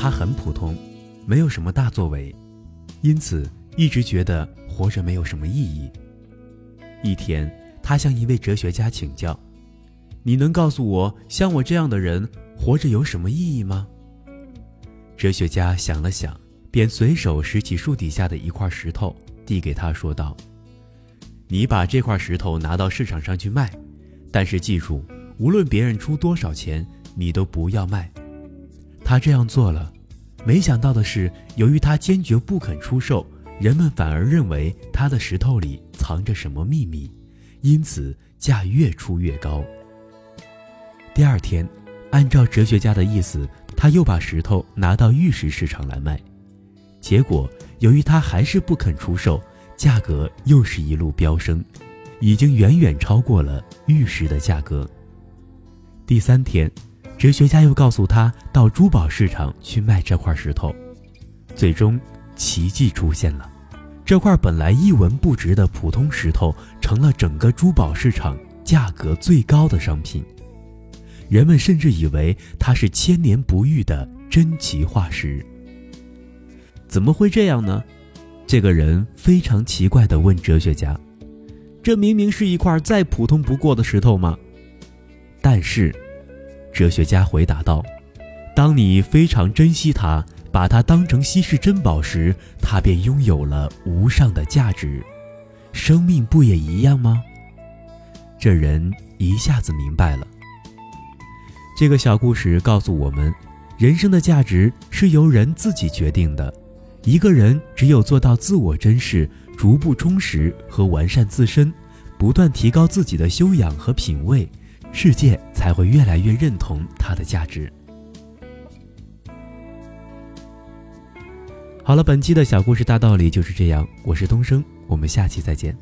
他很普通，没有什么大作为，因此一直觉得活着没有什么意义。一天，他向一位哲学家请教：“你能告诉我，像我这样的人活着有什么意义吗？”哲学家想了想，便随手拾起树底下的一块石头，递给他说道：“你把这块石头拿到市场上去卖，但是记住，无论别人出多少钱，你都不要卖。”他这样做了，没想到的是，由于他坚决不肯出售，人们反而认为他的石头里藏着什么秘密，因此价越出越高。第二天，按照哲学家的意思。他又把石头拿到玉石市场来卖，结果由于他还是不肯出售，价格又是一路飙升，已经远远超过了玉石的价格。第三天，哲学家又告诉他到珠宝市场去卖这块石头，最终奇迹出现了，这块本来一文不值的普通石头成了整个珠宝市场价格最高的商品。人们甚至以为它是千年不遇的珍奇化石。怎么会这样呢？这个人非常奇怪地问哲学家：“这明明是一块再普通不过的石头吗？”但是，哲学家回答道：“当你非常珍惜它，把它当成稀世珍宝时，它便拥有了无上的价值。生命不也一样吗？”这人一下子明白了。这个小故事告诉我们，人生的价值是由人自己决定的。一个人只有做到自我珍视，逐步充实和完善自身，不断提高自己的修养和品味，世界才会越来越认同它的价值。好了，本期的小故事大道理就是这样。我是东升，我们下期再见。